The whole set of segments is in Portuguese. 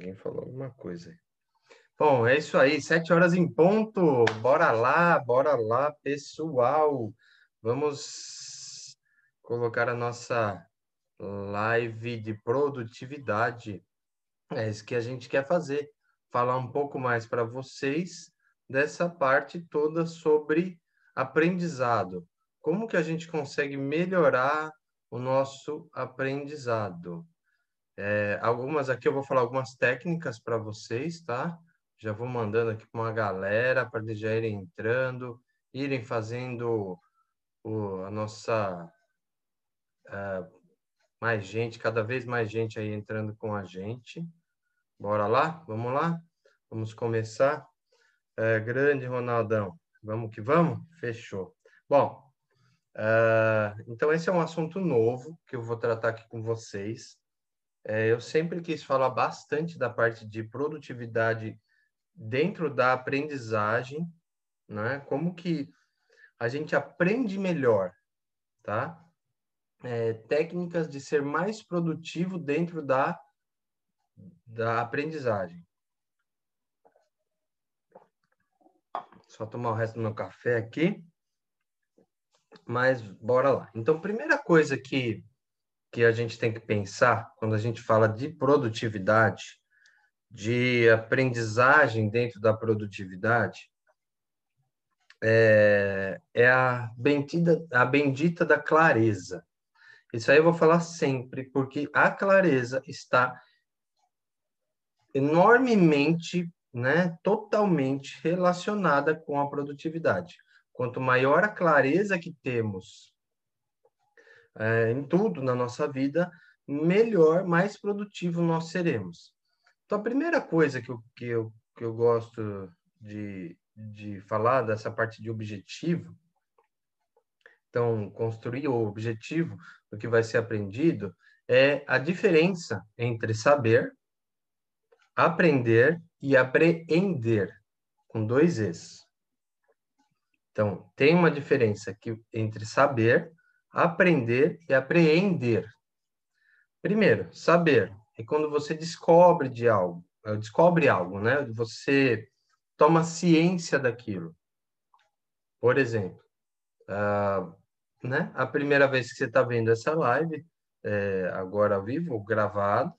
Alguém falou alguma coisa. Bom, é isso aí, sete horas em ponto. Bora lá, bora lá, pessoal. Vamos colocar a nossa live de produtividade. É isso que a gente quer fazer. Falar um pouco mais para vocês dessa parte toda sobre aprendizado. Como que a gente consegue melhorar o nosso aprendizado? É, algumas aqui eu vou falar algumas técnicas para vocês, tá? Já vou mandando aqui para uma galera para eles já irem entrando, irem fazendo o, a nossa uh, mais gente, cada vez mais gente aí entrando com a gente. Bora lá? Vamos lá? Vamos começar. É, grande Ronaldão. Vamos que vamos? Fechou. Bom, uh, então esse é um assunto novo que eu vou tratar aqui com vocês. É, eu sempre quis falar bastante da parte de produtividade dentro da aprendizagem, né? Como que a gente aprende melhor, tá? É, técnicas de ser mais produtivo dentro da, da aprendizagem. Só tomar o resto do meu café aqui. Mas bora lá. Então, primeira coisa que que a gente tem que pensar quando a gente fala de produtividade, de aprendizagem dentro da produtividade, é, é a, bendita, a bendita da clareza. Isso aí eu vou falar sempre, porque a clareza está enormemente, né, totalmente relacionada com a produtividade. Quanto maior a clareza que temos é, em tudo na nossa vida, melhor, mais produtivo nós seremos. Então, a primeira coisa que eu, que eu, que eu gosto de, de falar dessa parte de objetivo, então, construir o objetivo do que vai ser aprendido, é a diferença entre saber, aprender e apreender, com dois Es. Então, tem uma diferença que, entre saber, aprender e apreender. Primeiro, saber é quando você descobre de algo, eh, descobre algo, né? Você toma ciência daquilo. Por exemplo, uh, né? A primeira vez que você está vendo essa live, é, agora ao vivo, gravado,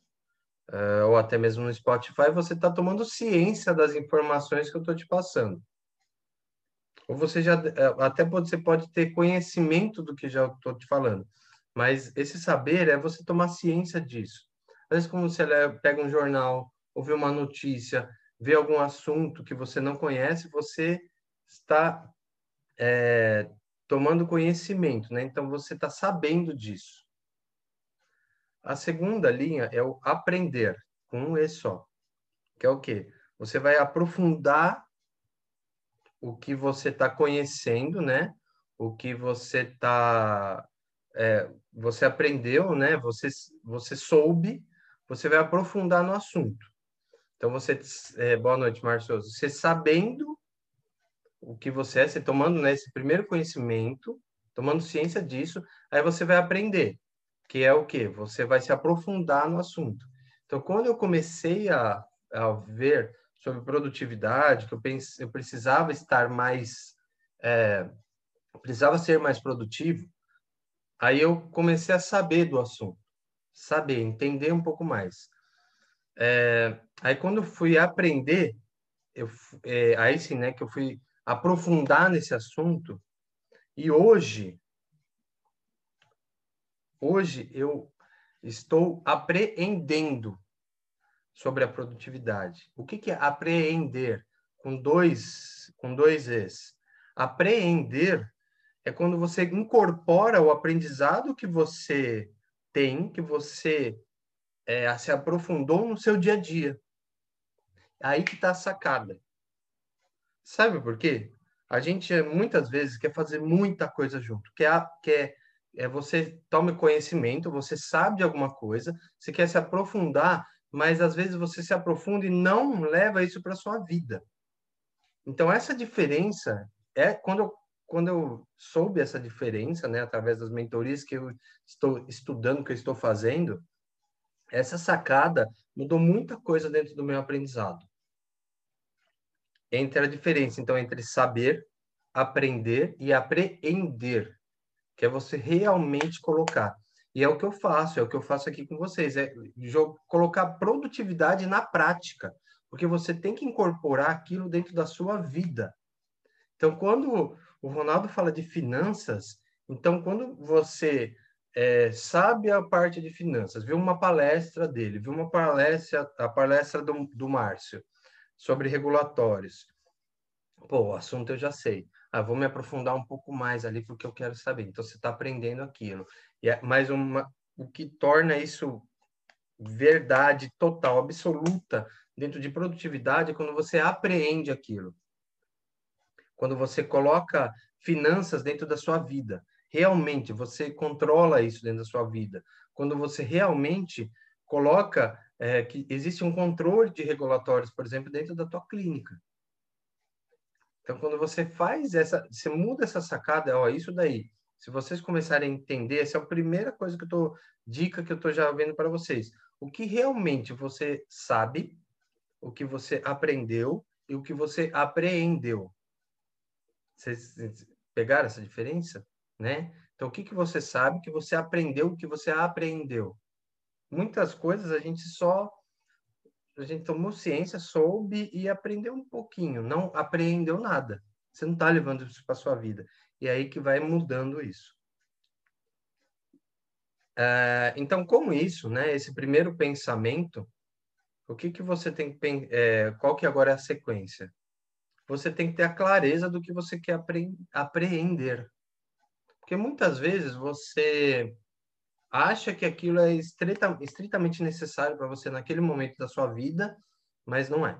uh, ou até mesmo no Spotify, você está tomando ciência das informações que eu estou te passando. Ou você já é, até pode, você pode ter conhecimento do que já estou te falando, mas esse saber é você tomar ciência disso. Às vezes, como você pega um jornal, ouve uma notícia, vê algum assunto que você não conhece, você está é, tomando conhecimento, né? Então você está sabendo disso. A segunda linha é o aprender, com um E só, que é o quê? Você vai aprofundar o que você está conhecendo, né? O que você está, é, você aprendeu, né? Você, você soube, você vai aprofundar no assunto. Então você, é, boa noite, Márcio. Você sabendo o que você é, você tomando né, esse primeiro conhecimento, tomando ciência disso, aí você vai aprender, que é o quê? Você vai se aprofundar no assunto. Então, quando eu comecei a, a ver sobre produtividade, que eu, pense, eu precisava estar mais, é, precisava ser mais produtivo, aí eu comecei a saber do assunto, saber, entender um pouco mais. É, aí quando eu fui aprender, eu, é, aí sim, né, que eu fui aprofundar nesse assunto, e hoje, hoje eu estou apreendendo sobre a produtividade. O que, que é apreender com dois, com dois es? Apreender é quando você incorpora o aprendizado que você tem, que você é, se aprofundou no seu dia a dia. Aí que está a sacada. Sabe por quê? A gente muitas vezes quer fazer muita coisa junto. Quer, quer é, você tome conhecimento, você sabe de alguma coisa, você quer se aprofundar mas às vezes você se aprofunda e não leva isso para sua vida. Então essa diferença é quando eu, quando eu soube essa diferença, né, através das mentorias que eu estou estudando, que eu estou fazendo, essa sacada mudou muita coisa dentro do meu aprendizado. Entre a diferença, então, entre saber, aprender e apreender, que é você realmente colocar. E é o que eu faço, é o que eu faço aqui com vocês, é colocar produtividade na prática, porque você tem que incorporar aquilo dentro da sua vida. Então, quando o Ronaldo fala de finanças, então, quando você é, sabe a parte de finanças, viu uma palestra dele, viu uma palestra, a palestra do, do Márcio sobre regulatórios. Pô, o assunto eu já sei. Ah, vou me aprofundar um pouco mais ali porque eu quero saber. Então você está aprendendo aquilo. E é mais uma, o que torna isso verdade total, absoluta dentro de produtividade é quando você apreende aquilo. Quando você coloca finanças dentro da sua vida realmente você controla isso dentro da sua vida, quando você realmente coloca é, que existe um controle de regulatórios, por exemplo, dentro da tua clínica. Então, quando você faz essa, você muda essa sacada, ó, isso daí. Se vocês começarem a entender, essa é a primeira coisa que eu tô, dica que eu tô já vendo para vocês. O que realmente você sabe, o que você aprendeu e o que você apreendeu. Vocês pegaram essa diferença? né? Então, o que, que você sabe que você aprendeu, o que você aprendeu? Muitas coisas a gente só a gente tomou ciência, soube e aprendeu um pouquinho, não aprendeu nada. Você não está levando isso para sua vida. E é aí que vai mudando isso. É, então, como isso, né? Esse primeiro pensamento, o que que você tem que é, qual que agora é a sequência? Você tem que ter a clareza do que você quer apre apreender. Porque muitas vezes você acha que aquilo é estrita, estritamente necessário para você naquele momento da sua vida, mas não é.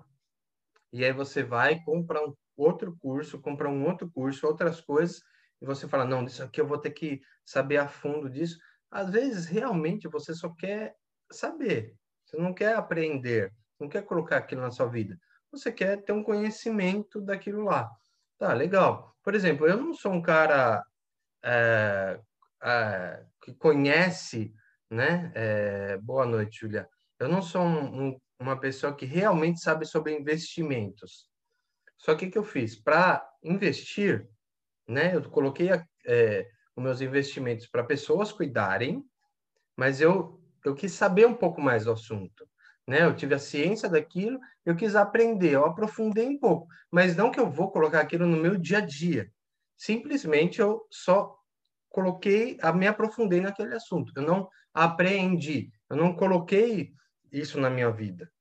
E aí você vai, compra um outro curso, compra um outro curso, outras coisas, e você fala, não, isso aqui eu vou ter que saber a fundo disso. Às vezes, realmente, você só quer saber. Você não quer aprender, não quer colocar aquilo na sua vida. Você quer ter um conhecimento daquilo lá. Tá, legal. Por exemplo, eu não sou um cara é, é, que conhece, né? É, boa noite, Julia. Eu não sou um, um, uma pessoa que realmente sabe sobre investimentos. Só que o que eu fiz? Para investir, né? Eu coloquei é, os meus investimentos para pessoas cuidarem, mas eu, eu quis saber um pouco mais do assunto. Né? Eu tive a ciência daquilo, eu quis aprender, eu aprofundei um pouco, mas não que eu vou colocar aquilo no meu dia a dia simplesmente eu só coloquei, me aprofundei naquele assunto. Eu não apreendi, eu não coloquei isso na minha vida.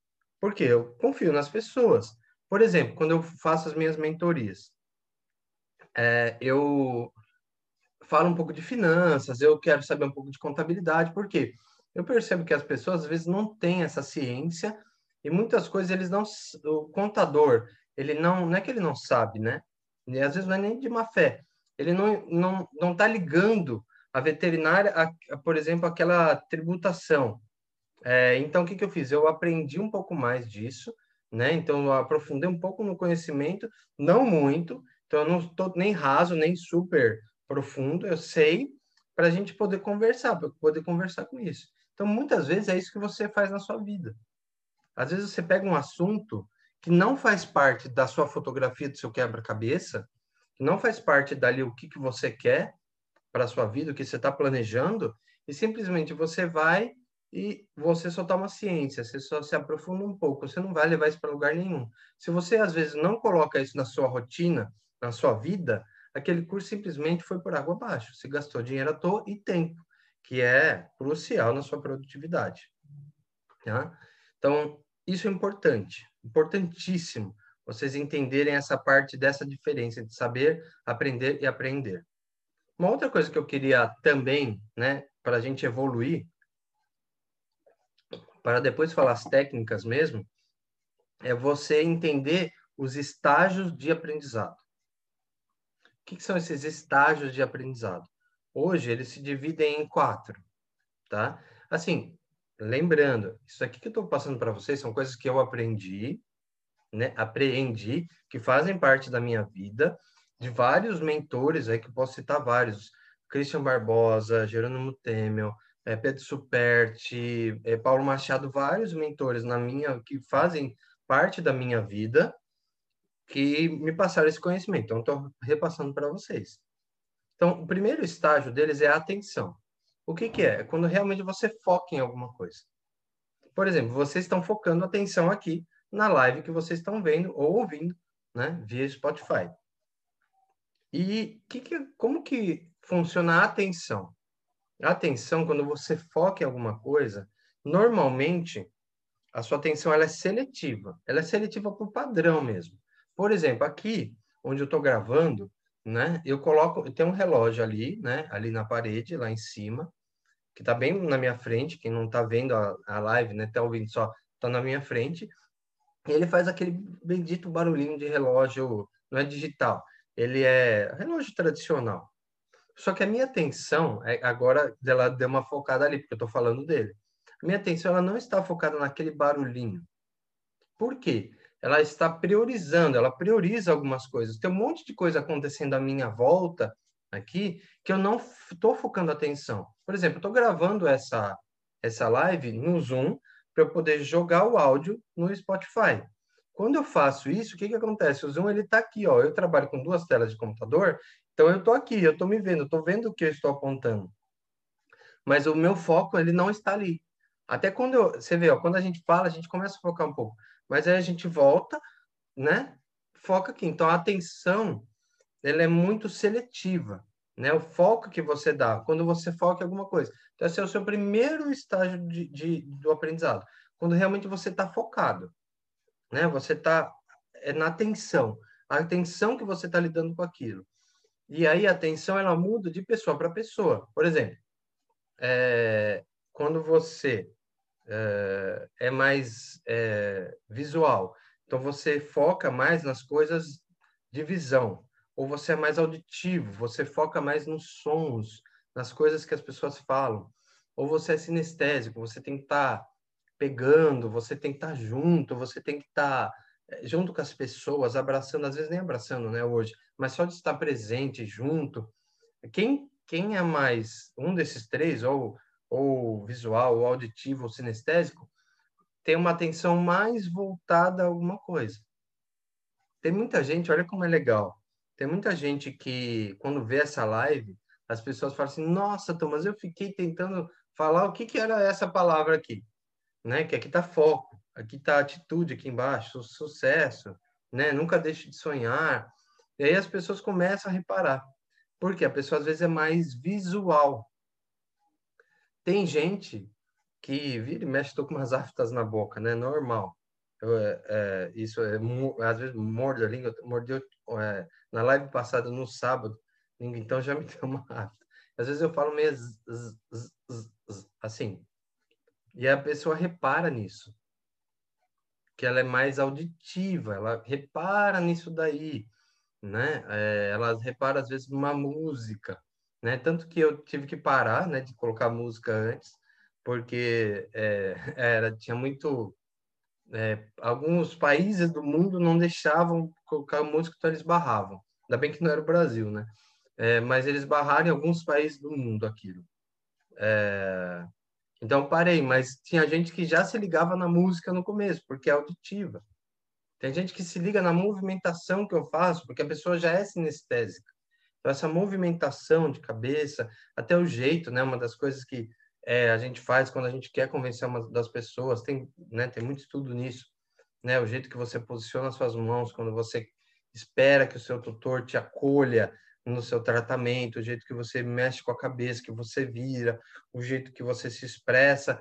Porque eu confio nas pessoas. Por exemplo, quando eu faço as minhas mentorias, é, eu falo um pouco de finanças, eu quero saber um pouco de contabilidade, porque eu percebo que as pessoas às vezes não têm essa ciência e muitas coisas eles não, o contador, ele não, não é que ele não sabe, né? E às vezes não é nem de má fé. Ele não não não está ligando a veterinária, a, a, por exemplo, aquela tributação. É, então, o que, que eu fiz? Eu aprendi um pouco mais disso, né? Então, eu aprofundei um pouco no conhecimento, não muito. Então, eu não estou nem raso, nem super profundo. Eu sei para a gente poder conversar, para poder conversar com isso. Então, muitas vezes é isso que você faz na sua vida. Às vezes você pega um assunto que não faz parte da sua fotografia do seu quebra-cabeça, que não faz parte dali o que, que você quer para a sua vida, o que você está planejando, e simplesmente você vai e você só toma ciência, você só se aprofunda um pouco, você não vai levar isso para lugar nenhum. Se você, às vezes, não coloca isso na sua rotina, na sua vida, aquele curso simplesmente foi por água abaixo. Você gastou dinheiro à toa e tempo, que é crucial na sua produtividade. Tá? Então, isso é importante importantíssimo vocês entenderem essa parte dessa diferença de saber, aprender e aprender. Uma outra coisa que eu queria também, né, para a gente evoluir, para depois falar as técnicas mesmo, é você entender os estágios de aprendizado. O que, que são esses estágios de aprendizado? Hoje eles se dividem em quatro, tá? Assim, lembrando, isso aqui que eu estou passando para vocês são coisas que eu aprendi, né? Que fazem parte da minha vida, de vários mentores aí, que posso citar vários, Christian Barbosa, Jerônimo Temel, é, Pedro Superti, é, Paulo Machado, vários mentores na minha que fazem parte da minha vida que me passaram esse conhecimento. Então, estou repassando para vocês. Então, o primeiro estágio deles é a atenção. O que, que é? É quando realmente você foca em alguma coisa. Por exemplo, vocês estão focando atenção aqui na live que vocês estão vendo ou ouvindo, né, via Spotify. E que que, como que funciona a atenção? A atenção, quando você foca em alguma coisa, normalmente a sua atenção ela é seletiva. Ela é seletiva por padrão mesmo. Por exemplo, aqui onde eu estou gravando, né, eu coloco, tem um relógio ali, né, ali na parede, lá em cima, que está bem na minha frente. Quem não está vendo a, a live, né, está ouvindo só, está na minha frente. Ele faz aquele bendito barulhinho de relógio, não é digital, ele é relógio tradicional. Só que a minha atenção, é, agora ela deu uma focada ali, porque eu estou falando dele. A minha atenção ela não está focada naquele barulhinho. Por quê? Ela está priorizando, ela prioriza algumas coisas. Tem um monte de coisa acontecendo à minha volta aqui que eu não estou focando atenção. Por exemplo, estou gravando essa, essa live no Zoom para eu poder jogar o áudio no Spotify. Quando eu faço isso, o que, que acontece? O Zoom ele está aqui, ó. Eu trabalho com duas telas de computador então eu estou aqui, eu estou me vendo, estou vendo o que eu estou apontando. Mas o meu foco ele não está ali. Até quando eu, você vê, ó, quando a gente fala, a gente começa a focar um pouco, mas aí a gente volta, né? Foca aqui. Então a atenção ela é muito seletiva, né? O foco que você dá quando você foca em alguma coisa. Então esse é o seu primeiro estágio de, de do aprendizado, quando realmente você está focado, né? Você está é na atenção, a atenção que você está lidando com aquilo. E aí a atenção ela muda de pessoa para pessoa. Por exemplo, é, quando você é, é mais é, visual, então você foca mais nas coisas de visão, ou você é mais auditivo, você foca mais nos sons, nas coisas que as pessoas falam, ou você é sinestésico, você tem que estar tá pegando, você tem que estar tá junto, você tem que estar tá junto com as pessoas, abraçando, às vezes nem abraçando, né, hoje, mas só de estar presente junto. Quem, quem é mais um desses três, ou, ou visual, ou auditivo, ou sinestésico, tem uma atenção mais voltada a alguma coisa. Tem muita gente, olha como é legal, tem muita gente que, quando vê essa live, as pessoas falam assim, nossa, Thomas, eu fiquei tentando falar o que, que era essa palavra aqui, né? Que aqui está foco aqui está atitude aqui embaixo, sucesso, né? Nunca deixe de sonhar. E aí as pessoas começam a reparar. Porque a pessoa às vezes é mais visual. Tem gente que vira e mexe, tô com umas aftas na boca, né? Normal. Eu, é, é, isso é, às vezes morde a língua, mordeu é, na live passada no sábado, então já me deu uma. Às vezes eu falo meio z, z, z, assim, e a pessoa repara nisso que ela é mais auditiva, ela repara nisso daí, né? É, ela repara às vezes numa música, né? Tanto que eu tive que parar, né, de colocar música antes, porque é, era tinha muito é, alguns países do mundo não deixavam colocar música, então eles barravam. Ainda bem que não era o Brasil, né? É, mas eles barraram em alguns países do mundo aquilo. É, então parei, mas tinha gente que já se ligava na música no começo, porque é auditiva. Tem gente que se liga na movimentação que eu faço, porque a pessoa já é sinestésica. Então essa movimentação de cabeça, até o jeito, né, uma das coisas que é, a gente faz quando a gente quer convencer uma das pessoas, tem, né, tem muito estudo nisso, né, o jeito que você posiciona suas mãos quando você espera que o seu tutor te acolha, no seu tratamento, o jeito que você mexe com a cabeça, que você vira, o jeito que você se expressa,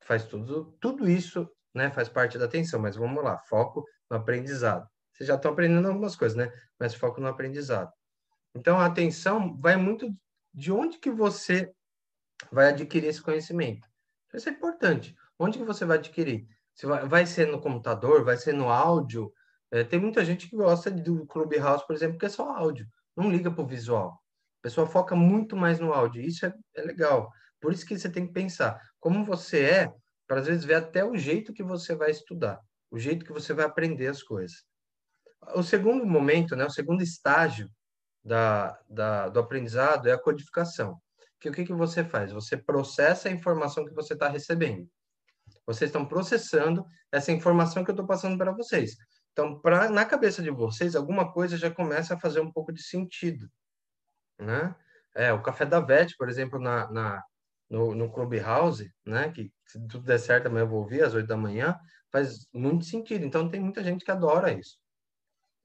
faz tudo, tudo isso, né, faz parte da atenção, mas vamos lá, foco no aprendizado. Vocês já estão aprendendo algumas coisas, né? Mas foco no aprendizado. Então, a atenção vai muito de onde que você vai adquirir esse conhecimento. Isso é importante. Onde que você vai adquirir? Se vai, vai ser no computador, vai ser no áudio. É, tem muita gente que gosta do Clubhouse, por exemplo, que é só áudio não liga para o visual. A pessoa foca muito mais no áudio. Isso é, é legal. Por isso que você tem que pensar como você é, para às vezes ver até o jeito que você vai estudar, o jeito que você vai aprender as coisas. O segundo momento, né, o segundo estágio da, da, do aprendizado é a codificação, que o que, que você faz? Você processa a informação que você está recebendo. Vocês estão processando essa informação que eu estou passando para vocês. Então, pra, na cabeça de vocês, alguma coisa já começa a fazer um pouco de sentido, né? É, o Café da Vete, por exemplo, na, na, no, no Clubhouse, né? Que se tudo der certo, amanhã eu vou ouvir às oito da manhã, faz muito sentido. Então, tem muita gente que adora isso.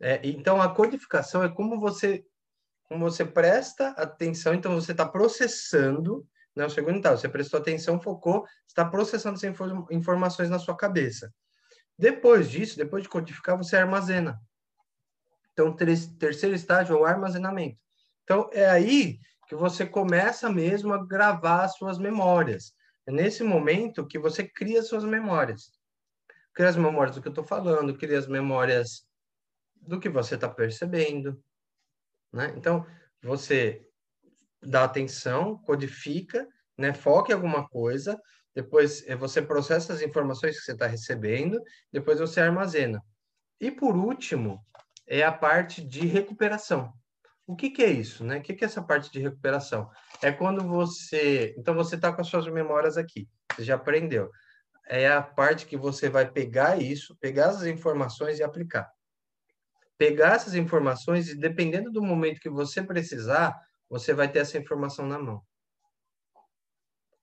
É, então, a codificação é como você, como você presta atenção, então você está processando, né, o segundo etapa, você prestou atenção, focou, está processando essas informações na sua cabeça. Depois disso, depois de codificar, você armazena. Então, terceiro estágio é o armazenamento. Então, é aí que você começa mesmo a gravar as suas memórias. É nesse momento que você cria suas memórias. Cria as memórias do que eu estou falando, cria as memórias do que você está percebendo. Né? Então, você dá atenção, codifica, né? foca em alguma coisa, depois eh, você processa as informações que você está recebendo, depois você armazena. E por último, é a parte de recuperação. O que, que é isso, né? O que, que é essa parte de recuperação? É quando você. Então, você está com as suas memórias aqui, você já aprendeu. É a parte que você vai pegar isso, pegar as informações e aplicar. Pegar essas informações e, dependendo do momento que você precisar, você vai ter essa informação na mão.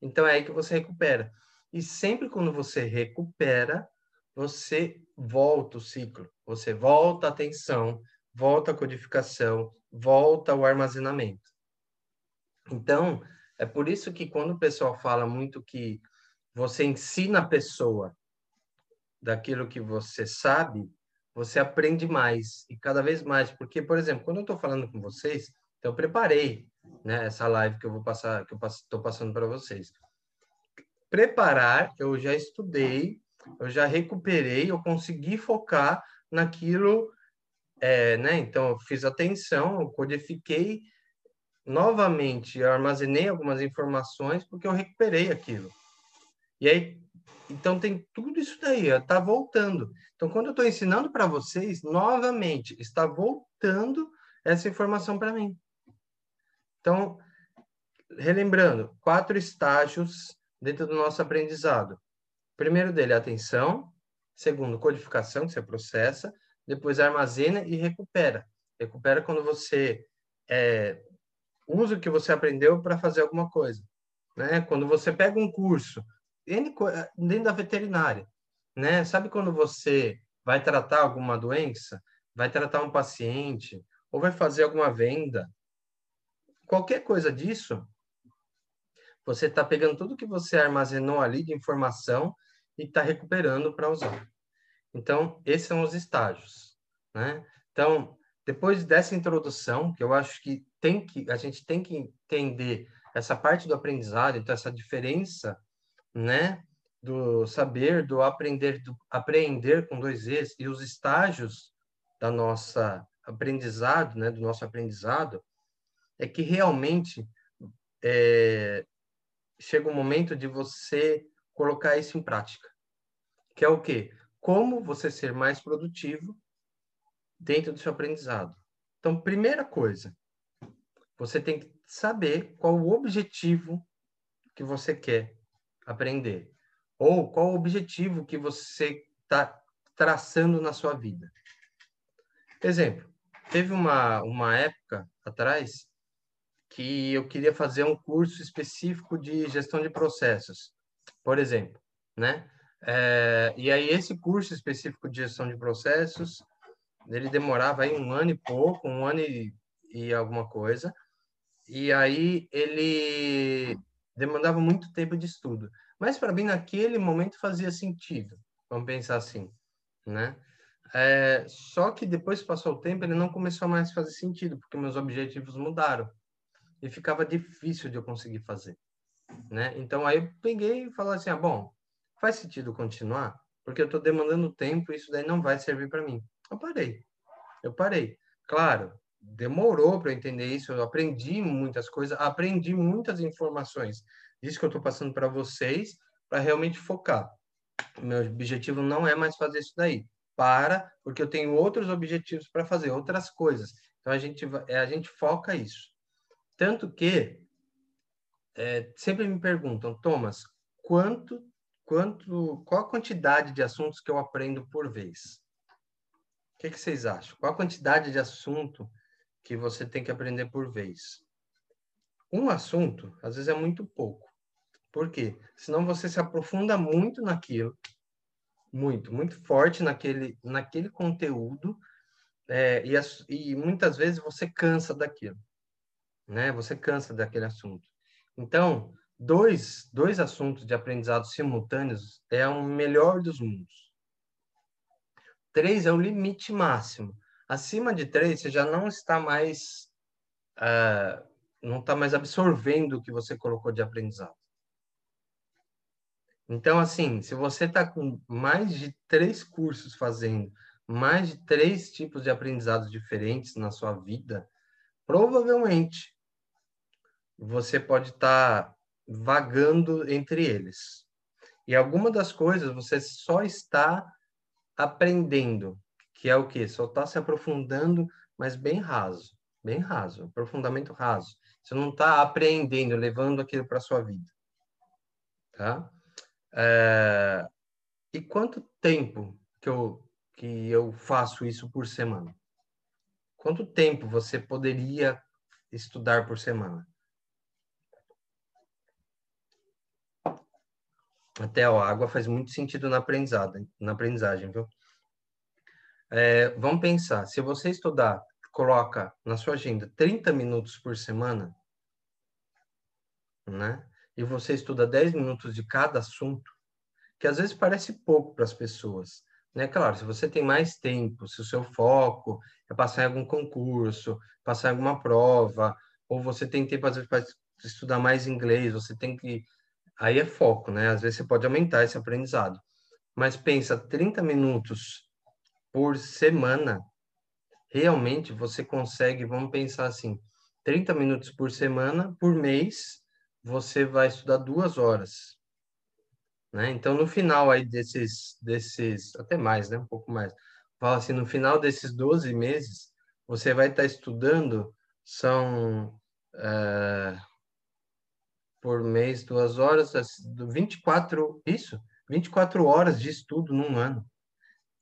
Então é aí que você recupera. E sempre quando você recupera, você volta o ciclo, você volta a atenção, volta a codificação, volta ao armazenamento. Então, é por isso que quando o pessoal fala muito que você ensina a pessoa daquilo que você sabe, você aprende mais e cada vez mais. Porque, por exemplo, quando eu estou falando com vocês, então, eu preparei né, essa live que eu vou passar, que eu estou passando para vocês. Preparar, eu já estudei, eu já recuperei, eu consegui focar naquilo, é, né? Então, eu fiz atenção, eu codifiquei novamente, eu armazenei algumas informações porque eu recuperei aquilo. E aí, então tem tudo isso daí, está voltando. Então, quando eu estou ensinando para vocês, novamente, está voltando essa informação para mim. Então, relembrando, quatro estágios dentro do nosso aprendizado. Primeiro dele atenção, segundo, codificação, que você processa, depois armazena e recupera. Recupera quando você é, usa o que você aprendeu para fazer alguma coisa. Né? Quando você pega um curso, dentro da veterinária, né? Sabe quando você vai tratar alguma doença, vai tratar um paciente, ou vai fazer alguma venda, qualquer coisa disso, você está pegando tudo que você armazenou ali de informação e está recuperando para usar. Então, esses são os estágios, né? Então, depois dessa introdução, que eu acho que tem que a gente tem que entender essa parte do aprendizado, então essa diferença, né, do saber, do aprender, do aprender com dois E's e os estágios da nossa aprendizado, né, do nosso aprendizado, é que realmente é, chega um momento de você colocar isso em prática. Que é o quê? Como você ser mais produtivo dentro do seu aprendizado. Então, primeira coisa, você tem que saber qual o objetivo que você quer aprender. Ou qual o objetivo que você está traçando na sua vida. Exemplo, teve uma, uma época atrás que eu queria fazer um curso específico de gestão de processos, por exemplo, né? É, e aí esse curso específico de gestão de processos, ele demorava aí um ano e pouco, um ano e, e alguma coisa, e aí ele demandava muito tempo de estudo. Mas para mim naquele momento fazia sentido, vamos pensar assim, né? É, só que depois que passou o tempo, ele não começou mais a fazer sentido, porque meus objetivos mudaram e ficava difícil de eu conseguir fazer, né? Então aí eu peguei e falei assim, ah, bom, faz sentido continuar, porque eu estou demandando tempo e isso daí não vai servir para mim. Eu parei, eu parei. Claro, demorou para eu entender isso, eu aprendi muitas coisas, aprendi muitas informações. Isso que eu estou passando para vocês, para realmente focar. Meu objetivo não é mais fazer isso daí. Para, porque eu tenho outros objetivos para fazer, outras coisas. Então a gente, a gente foca isso. Tanto que é, sempre me perguntam, Thomas, quanto, quanto, qual a quantidade de assuntos que eu aprendo por vez? O que, que vocês acham? Qual a quantidade de assunto que você tem que aprender por vez? Um assunto, às vezes, é muito pouco. Por quê? Senão você se aprofunda muito naquilo, muito, muito forte naquele, naquele conteúdo, é, e, e muitas vezes você cansa daquilo, né? Você cansa daquele assunto. Então, dois, dois assuntos de aprendizado simultâneos é o melhor dos mundos. Três é o limite máximo. Acima de três, você já não está mais uh, não está mais absorvendo o que você colocou de aprendizado. Então, assim, se você está com mais de três cursos fazendo, mais de três tipos de aprendizados diferentes na sua vida, provavelmente você pode estar tá vagando entre eles. E alguma das coisas você só está aprendendo, que é o quê? Só está se aprofundando, mas bem raso, bem raso, aprofundamento raso. Você não está apreendendo, levando aquilo para sua vida, tá? É... E quanto tempo que eu que eu faço isso por semana? Quanto tempo você poderia estudar por semana? Até a água faz muito sentido na aprendizagem, na aprendizagem, viu? É, vamos pensar, se você estudar, coloca na sua agenda 30 minutos por semana, né? E você estuda 10 minutos de cada assunto, que às vezes parece pouco para as pessoas, né? Claro, se você tem mais tempo, se o seu foco é passar em algum concurso, passar em alguma prova, ou você tem tempo às vezes para estudar mais inglês, você tem que aí é foco, né? Às vezes você pode aumentar esse aprendizado. Mas pensa, 30 minutos por semana, realmente você consegue, vamos pensar assim, 30 minutos por semana, por mês, você vai estudar duas horas. Né? Então, no final aí desses, desses, até mais, né? Um pouco mais. Fala assim, no final desses 12 meses, você vai estar estudando, são... Uh, por mês, duas horas, 24, isso, 24 horas de estudo num ano.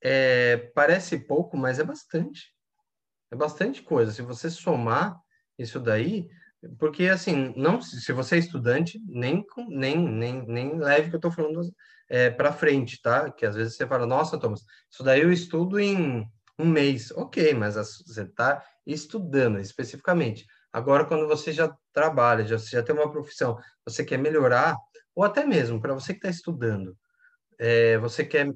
É, parece pouco, mas é bastante. É bastante coisa. Se você somar isso daí, porque assim, não, se você é estudante, nem nem nem, nem leve que eu estou falando é, para frente, tá? Que às vezes você fala, nossa, Thomas, isso daí eu estudo em um mês, ok, mas você está estudando especificamente. Agora, quando você já trabalha, já, já tem uma profissão, você quer melhorar, ou até mesmo para você que está estudando, é, você quer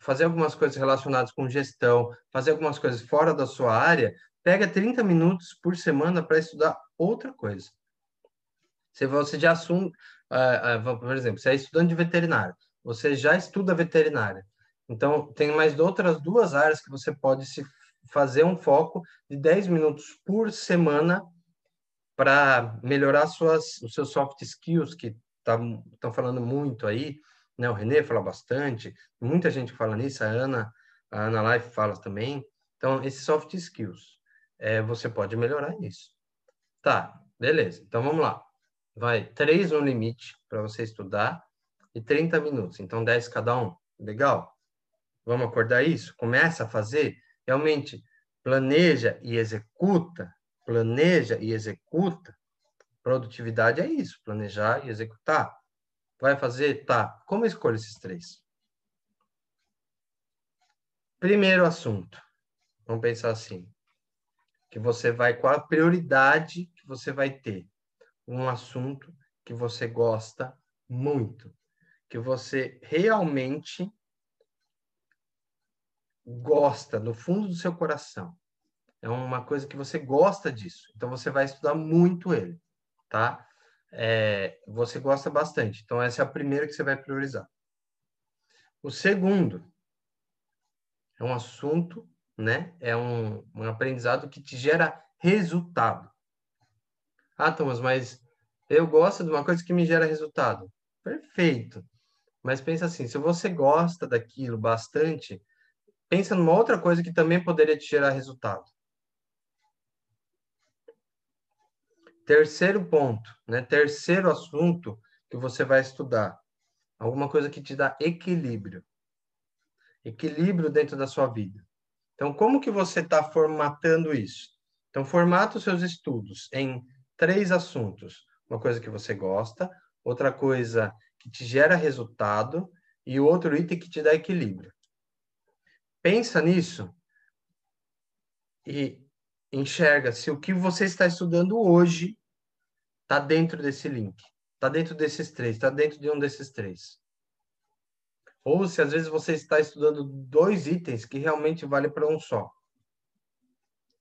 fazer algumas coisas relacionadas com gestão, fazer algumas coisas fora da sua área, pega 30 minutos por semana para estudar outra coisa. Se você já assume, uh, uh, por exemplo, você é estudante de veterinária, você já estuda veterinária. Então, tem mais outras duas áreas que você pode se fazer um foco de 10 minutos por semana para melhorar suas, os seus soft skills, que estão tá, falando muito aí, né? O Renê fala bastante, muita gente fala nisso, a Ana, a Ana Life fala também. Então, esses soft skills, é, você pode melhorar nisso. Tá, beleza. Então, vamos lá. Vai, três no limite para você estudar e 30 minutos. Então, 10 cada um. Legal? Vamos acordar isso? Começa a fazer. Realmente, planeja e executa planeja e executa, produtividade é isso, planejar e executar. Vai fazer? Tá. Como eu escolho esses três? Primeiro assunto. Vamos pensar assim. Que você vai, qual a prioridade que você vai ter? Um assunto que você gosta muito. Que você realmente gosta no fundo do seu coração é uma coisa que você gosta disso. Então você vai estudar muito ele, tá? É, você gosta bastante. Então essa é a primeira que você vai priorizar. O segundo é um assunto, né? É um, um aprendizado que te gera resultado. Ah, Thomas, mas eu gosto de uma coisa que me gera resultado. Perfeito. Mas pensa assim, se você gosta daquilo bastante, pensa numa outra coisa que também poderia te gerar resultado. Terceiro ponto, né? Terceiro assunto que você vai estudar. Alguma coisa que te dá equilíbrio. Equilíbrio dentro da sua vida. Então, como que você está formatando isso? Então, formata os seus estudos em três assuntos. Uma coisa que você gosta, outra coisa que te gera resultado e outro item que te dá equilíbrio. Pensa nisso e enxerga se o que você está estudando hoje está dentro desse link, está dentro desses três, está dentro de um desses três. Ou se às vezes você está estudando dois itens que realmente vale para um só.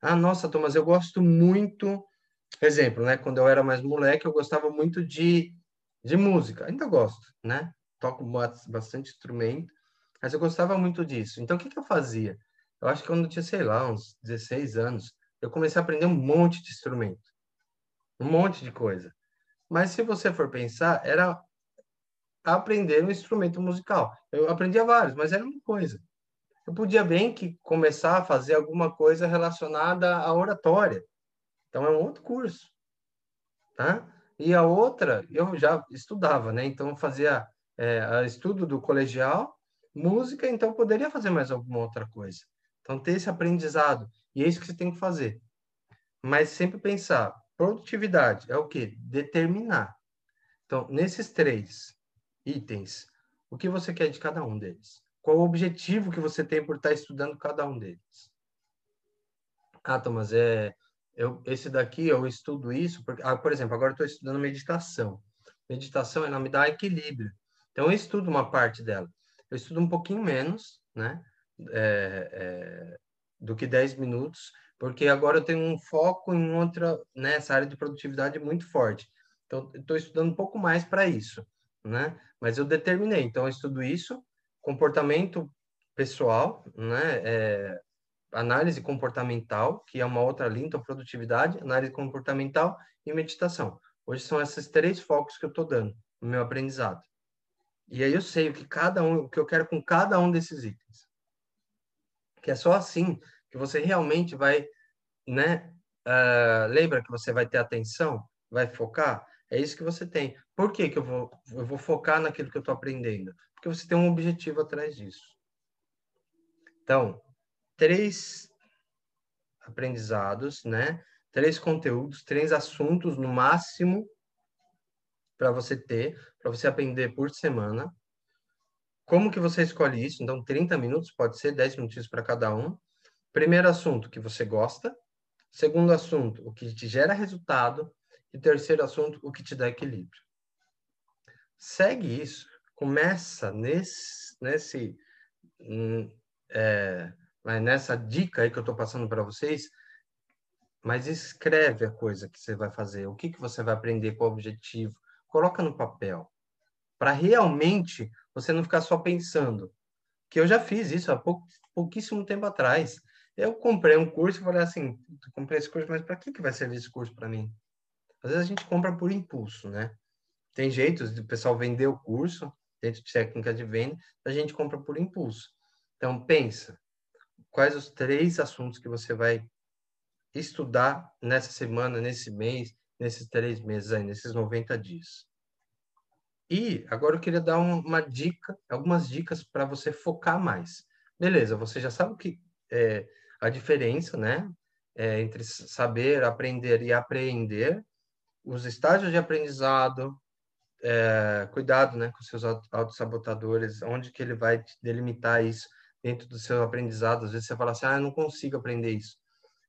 Ah, nossa, Thomas, eu gosto muito. Exemplo, né? Quando eu era mais moleque, eu gostava muito de, de música. Ainda gosto, né? Toco bastante instrumento, mas eu gostava muito disso. Então, o que, que eu fazia? Eu acho que quando eu tinha, sei lá, uns 16 anos, eu comecei a aprender um monte de instrumento. Um monte de coisa. Mas se você for pensar, era aprender um instrumento musical. Eu aprendia vários, mas era uma coisa. Eu podia bem que começar a fazer alguma coisa relacionada à oratória. Então é um outro curso, tá? E a outra eu já estudava, né? Então fazia é, estudo do colegial, música, então poderia fazer mais alguma outra coisa. Então ter esse aprendizado e é isso que você tem que fazer. Mas sempre pensar, produtividade é o quê? Determinar. Então nesses três itens, o que você quer de cada um deles? Qual o objetivo que você tem por estar estudando cada um deles? Ah, Thomas, é, eu, esse daqui eu estudo isso, porque, ah, por exemplo, agora estou estudando meditação. Meditação, ela me dá equilíbrio. Então, eu estudo uma parte dela. Eu estudo um pouquinho menos, né? É, é, do que 10 minutos, porque agora eu tenho um foco em outra, nessa né, área de produtividade muito forte. Então, estou estudando um pouco mais para isso, né? Mas eu determinei. Então, eu estudo isso, comportamento pessoal, né? É, análise comportamental, que é uma outra linha, então produtividade, análise comportamental e meditação. Hoje são esses três focos que eu estou dando no meu aprendizado. E aí eu sei o que cada um, o que eu quero com cada um desses itens. Que é só assim que você realmente vai, né? Uh, lembra que você vai ter atenção, vai focar. É isso que você tem. Por que, que eu, vou, eu vou focar naquilo que eu estou aprendendo? Porque você tem um objetivo atrás disso. Então, três aprendizados, né? Três conteúdos, três assuntos no máximo para você ter, para você aprender por semana. Como que você escolhe isso? Então, 30 minutos, pode ser 10 minutos para cada um. Primeiro assunto que você gosta. Segundo assunto, o que te gera resultado. E terceiro assunto, o que te dá equilíbrio. Segue isso. Começa nesse, nesse hum, é, nessa dica aí que eu estou passando para vocês, mas escreve a coisa que você vai fazer, o que, que você vai aprender, qual o objetivo, coloca no papel, para realmente você não ficar só pensando. Que eu já fiz isso há pou, pouquíssimo tempo atrás. Eu comprei um curso e falei assim, comprei esse curso, mas para que, que vai servir esse curso para mim? Às vezes a gente compra por impulso, né? Tem jeitos de o pessoal vender o curso, dentro de técnica de venda, a gente compra por impulso. Então, pensa, quais os três assuntos que você vai estudar nessa semana, nesse mês, nesses três meses aí, nesses 90 dias. E agora eu queria dar uma dica, algumas dicas para você focar mais. Beleza, você já sabe que é a diferença, né? É, entre saber, aprender e apreender, os estágios de aprendizado, é, cuidado né, com seus autossabotadores, onde que ele vai delimitar isso dentro do seu aprendizado. Às vezes você fala assim, ah, eu não consigo aprender isso.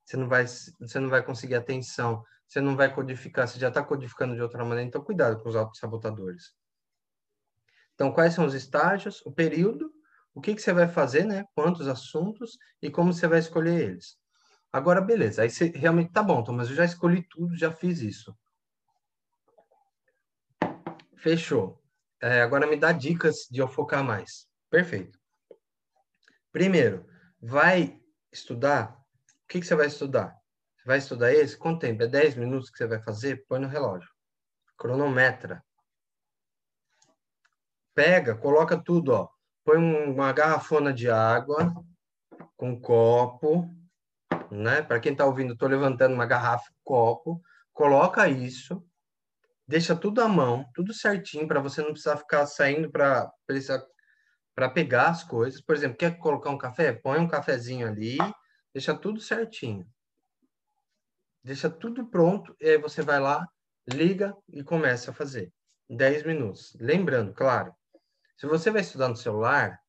Você não vai, você não vai conseguir atenção, você não vai codificar, você já está codificando de outra maneira, então cuidado com os auto-sabotadores. Então, quais são os estágios, o período, o que, que você vai fazer, né? Quantos assuntos e como você vai escolher eles. Agora, beleza, aí você realmente tá bom, Tom, mas eu já escolhi tudo, já fiz isso. Fechou. É, agora me dá dicas de eu focar mais. Perfeito. Primeiro, vai estudar. O que, que você vai estudar? Você vai estudar esse? Quanto tempo? É 10 minutos que você vai fazer? Põe no relógio. Cronometra. Pega, coloca tudo, ó. Põe uma garrafona de água com um copo, né? Para quem está ouvindo, estou levantando uma garrafa, copo. coloca isso, deixa tudo à mão, tudo certinho, para você não precisar ficar saindo para para pegar as coisas. Por exemplo, quer colocar um café? Põe um cafezinho ali, deixa tudo certinho. Deixa tudo pronto, e aí você vai lá, liga e começa a fazer. 10 minutos. Lembrando, claro, se você vai estudar no celular,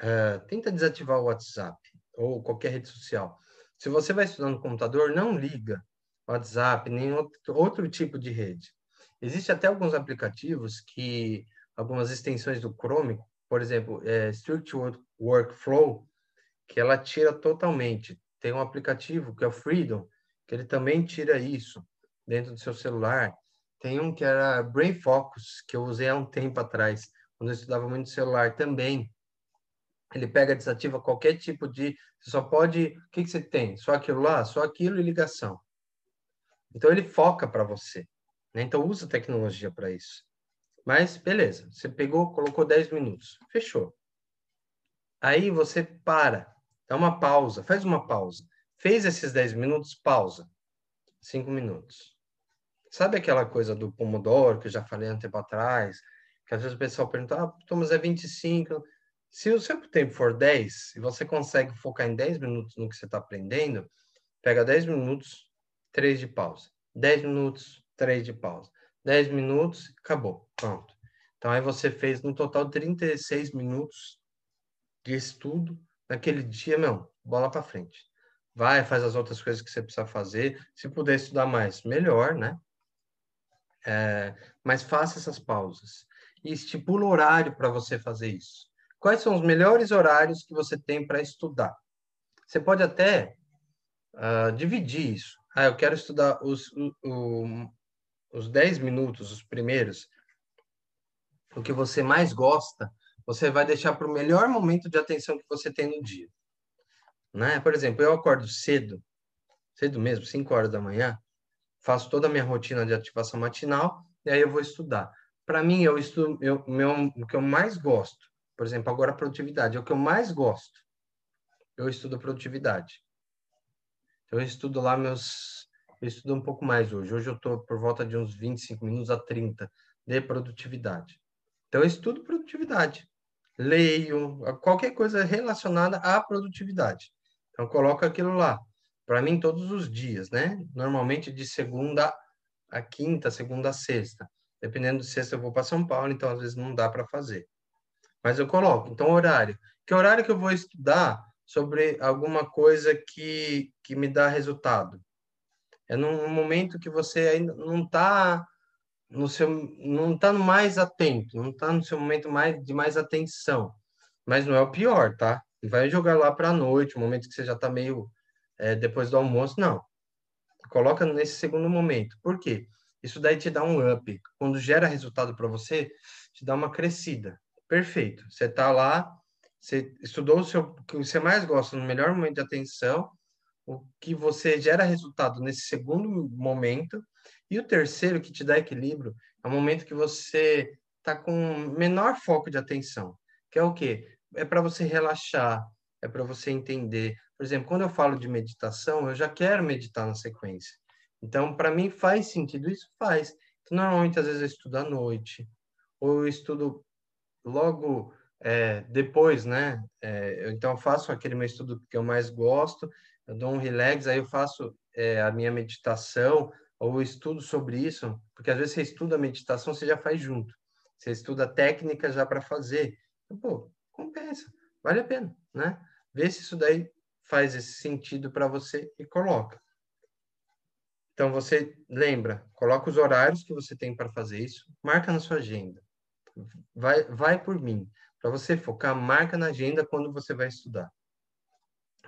uh, tenta desativar o WhatsApp ou qualquer rede social. Se você vai estudar no computador, não liga WhatsApp, nem outro, outro tipo de rede. Existe até alguns aplicativos que, algumas extensões do Chrome, por exemplo, é, Strict Workflow, que ela tira totalmente. Tem um aplicativo que é o Freedom, que ele também tira isso dentro do seu celular. Tem um que era Brain Focus, que eu usei há um tempo atrás, quando eu estudava muito celular também. Ele pega, desativa qualquer tipo de. Você só pode. O que, que você tem? Só aquilo lá? Só aquilo e ligação. Então ele foca para você. Né? Então usa tecnologia para isso. Mas beleza, você pegou, colocou 10 minutos, fechou. Aí você para, dá uma pausa, faz uma pausa. Fez esses 10 minutos, pausa. 5 minutos. Sabe aquela coisa do Pomodoro que eu já falei um tempo atrás? Que às vezes o pessoal pergunta, ah, Thomas, é 25. Se o seu tempo for 10 e você consegue focar em 10 minutos no que você está aprendendo, pega 10 minutos, 3 de pausa. 10 minutos, 3 de pausa. 10 minutos, acabou. Pronto. Então aí você fez no total 36 minutos de estudo naquele dia, meu, bola para frente. Vai, faz as outras coisas que você precisa fazer. Se puder estudar mais, melhor, né? É, mas faça essas pausas. E estipula horário para você fazer isso. Quais são os melhores horários que você tem para estudar? Você pode até uh, dividir isso. Ah, eu quero estudar os, o, o, os 10 minutos, os primeiros, o que você mais gosta, você vai deixar para o melhor momento de atenção que você tem no dia. Né? Por exemplo, eu acordo cedo, cedo mesmo, 5 horas da manhã, faço toda a minha rotina de ativação matinal e aí eu vou estudar. Para mim, eu estudo eu, meu, o que eu mais gosto, por exemplo, agora produtividade, é o que eu mais gosto. Eu estudo produtividade. Então, eu estudo lá meus. Eu estudo um pouco mais hoje. Hoje eu estou por volta de uns 25 minutos a 30 de produtividade. Então, eu estudo produtividade. Leio, qualquer coisa relacionada à produtividade. Então, coloco aquilo lá. Para mim, todos os dias, né? Normalmente de segunda a quinta, segunda a sexta. Dependendo de sexta, eu vou para São Paulo, então às vezes não dá para fazer. Mas eu coloco. Então, horário. Que horário que eu vou estudar sobre alguma coisa que, que me dá resultado? É num momento que você ainda não está no seu não está mais atento, não está no seu momento mais de mais atenção. Mas não é o pior, tá? Vai jogar lá para a noite, o momento que você já está meio é, depois do almoço, não. Coloca nesse segundo momento. Por quê? Isso daí te dá um up. Quando gera resultado para você, te dá uma crescida. Perfeito. Você está lá, você estudou o, seu, o que você mais gosta no melhor momento de atenção, o que você gera resultado nesse segundo momento, e o terceiro, que te dá equilíbrio, é o momento que você está com menor foco de atenção, que é o quê? É para você relaxar, é para você entender. Por exemplo, quando eu falo de meditação, eu já quero meditar na sequência. Então, para mim, faz sentido? Isso faz. Então, normalmente, às vezes, eu estudo à noite, ou eu estudo logo é, depois, né? É, então, eu faço aquele meu estudo que eu mais gosto, eu dou um relax, aí eu faço é, a minha meditação, ou estudo sobre isso, porque às vezes você estuda a meditação, você já faz junto. Você estuda a técnica já para fazer. Pô, compensa, vale a pena, né? Vê se isso daí faz esse sentido para você e coloca. Então você lembra, coloca os horários que você tem para fazer isso, marca na sua agenda. Vai, vai por mim. Para você focar, marca na agenda quando você vai estudar.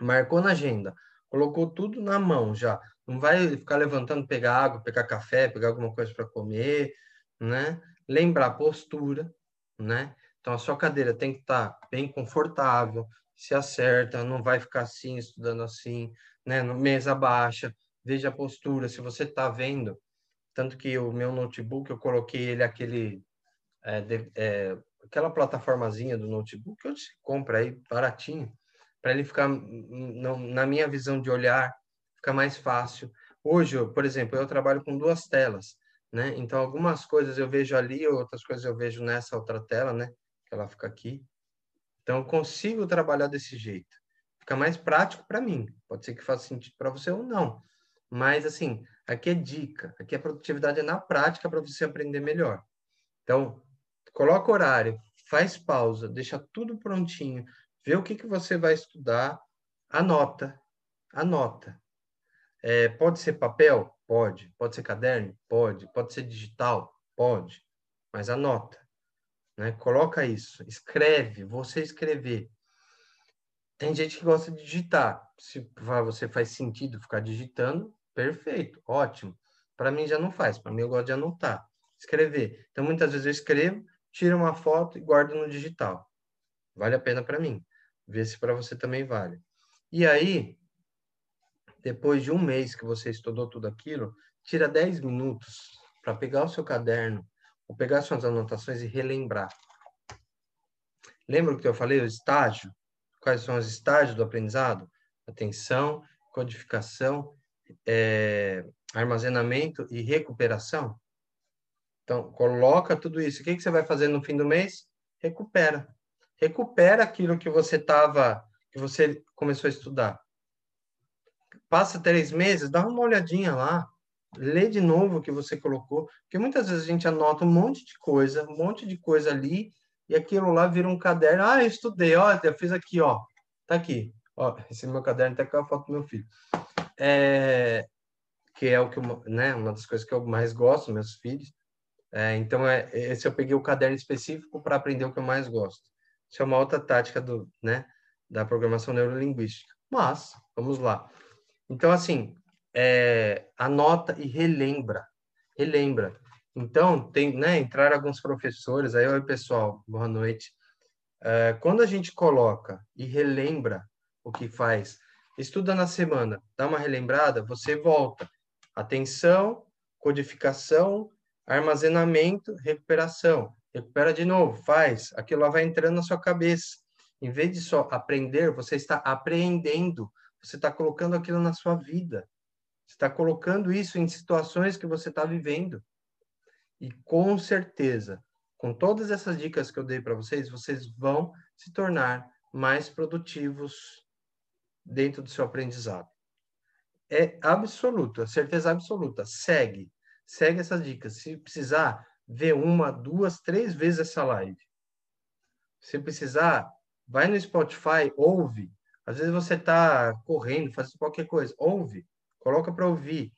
Marcou na agenda, colocou tudo na mão já. Não vai ficar levantando, pegar água, pegar café, pegar alguma coisa para comer, né? Lembrar postura, né? Então a sua cadeira tem que estar tá bem confortável, se acerta, não vai ficar assim, estudando assim, né? Mesa baixa, veja a postura, se você está vendo, tanto que o meu notebook eu coloquei ele aquele é, de, é, aquela plataformazinha do notebook que você compra aí baratinho, para ele ficar na minha visão de olhar fica mais fácil. Hoje, eu, por exemplo, eu trabalho com duas telas, né? Então, algumas coisas eu vejo ali, outras coisas eu vejo nessa outra tela, né? Que ela fica aqui. Então, eu consigo trabalhar desse jeito. Fica mais prático para mim. Pode ser que faça sentido para você ou não. Mas, assim, aqui é dica. Aqui a produtividade é na prática para você aprender melhor. Então, coloca horário, faz pausa, deixa tudo prontinho, vê o que, que você vai estudar, anota, anota. É, pode ser papel? Pode. Pode ser caderno? Pode. Pode ser digital? Pode. Mas anota. Né? Coloca isso. Escreve. Você escrever. Tem gente que gosta de digitar. Se você faz sentido ficar digitando, perfeito. Ótimo. Para mim já não faz. Para mim eu gosto de anotar. Escrever. Então muitas vezes eu escrevo, tiro uma foto e guardo no digital. Vale a pena para mim. Vê se para você também vale. E aí, depois de um mês que você estudou tudo aquilo, tira 10 minutos para pegar o seu caderno, ou pegar suas anotações e relembrar. Lembra que eu falei, o estágio? Quais são os estágios do aprendizado? Atenção, codificação, é, armazenamento e recuperação. Então, coloca tudo isso. O que, que você vai fazer no fim do mês? Recupera. Recupera aquilo que você estava, que você começou a estudar passa três meses, dá uma olhadinha lá, lê de novo o que você colocou, porque muitas vezes a gente anota um monte de coisa, um monte de coisa ali, e aquilo lá vira um caderno. Ah, eu estudei, ó, eu fiz aqui, ó, tá aqui, ó, esse meu caderno tá com a foto do meu filho. É, que é o que, eu, né, uma das coisas que eu mais gosto, meus filhos. É, então, é, esse eu peguei o caderno específico para aprender o que eu mais gosto. Isso é uma outra tática do, né, da programação neurolinguística. Mas, vamos lá. Então, assim, é, anota e relembra. Relembra. Então, tem, né, entrar alguns professores, aí, oi, pessoal, boa noite. É, quando a gente coloca e relembra o que faz, estuda na semana, dá uma relembrada, você volta. Atenção, codificação, armazenamento, recuperação. Recupera de novo, faz. Aquilo lá vai entrando na sua cabeça. Em vez de só aprender, você está apreendendo você está colocando aquilo na sua vida. Você está colocando isso em situações que você está vivendo. E com certeza, com todas essas dicas que eu dei para vocês, vocês vão se tornar mais produtivos dentro do seu aprendizado. É absoluto, certeza absoluta. Segue, segue essas dicas. Se precisar, vê uma, duas, três vezes essa live. Se precisar, vai no Spotify, ouve, às vezes você está correndo, fazendo qualquer coisa, ouve, coloca para ouvir.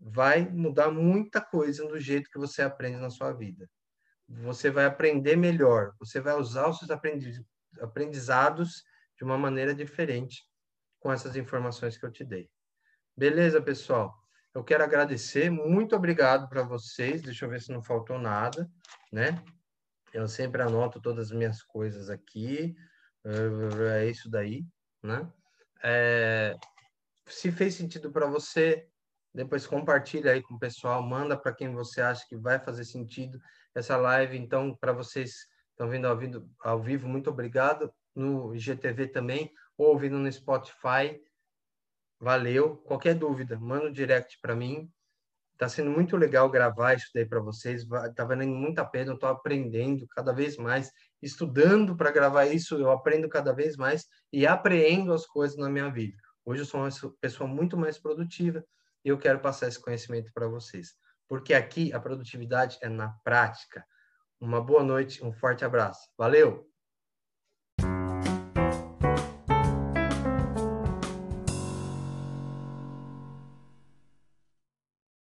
Vai mudar muita coisa do jeito que você aprende na sua vida. Você vai aprender melhor, você vai usar os seus aprendizados de uma maneira diferente com essas informações que eu te dei. Beleza, pessoal? Eu quero agradecer, muito obrigado para vocês. Deixa eu ver se não faltou nada, né? Eu sempre anoto todas as minhas coisas aqui. É isso daí né? É, se fez sentido para você, depois compartilha aí com o pessoal, manda para quem você acha que vai fazer sentido essa live. Então, para vocês que estão vendo ao, vivo, ao vivo, muito obrigado. No IGTV também, ou ouvindo no Spotify. Valeu. Qualquer dúvida, manda um direct para mim. Está sendo muito legal gravar isso daí para vocês. Está valendo muito a pena. Eu estou aprendendo cada vez mais, estudando para gravar isso. Eu aprendo cada vez mais e apreendo as coisas na minha vida. Hoje eu sou uma pessoa muito mais produtiva e eu quero passar esse conhecimento para vocês. Porque aqui a produtividade é na prática. Uma boa noite, um forte abraço. Valeu!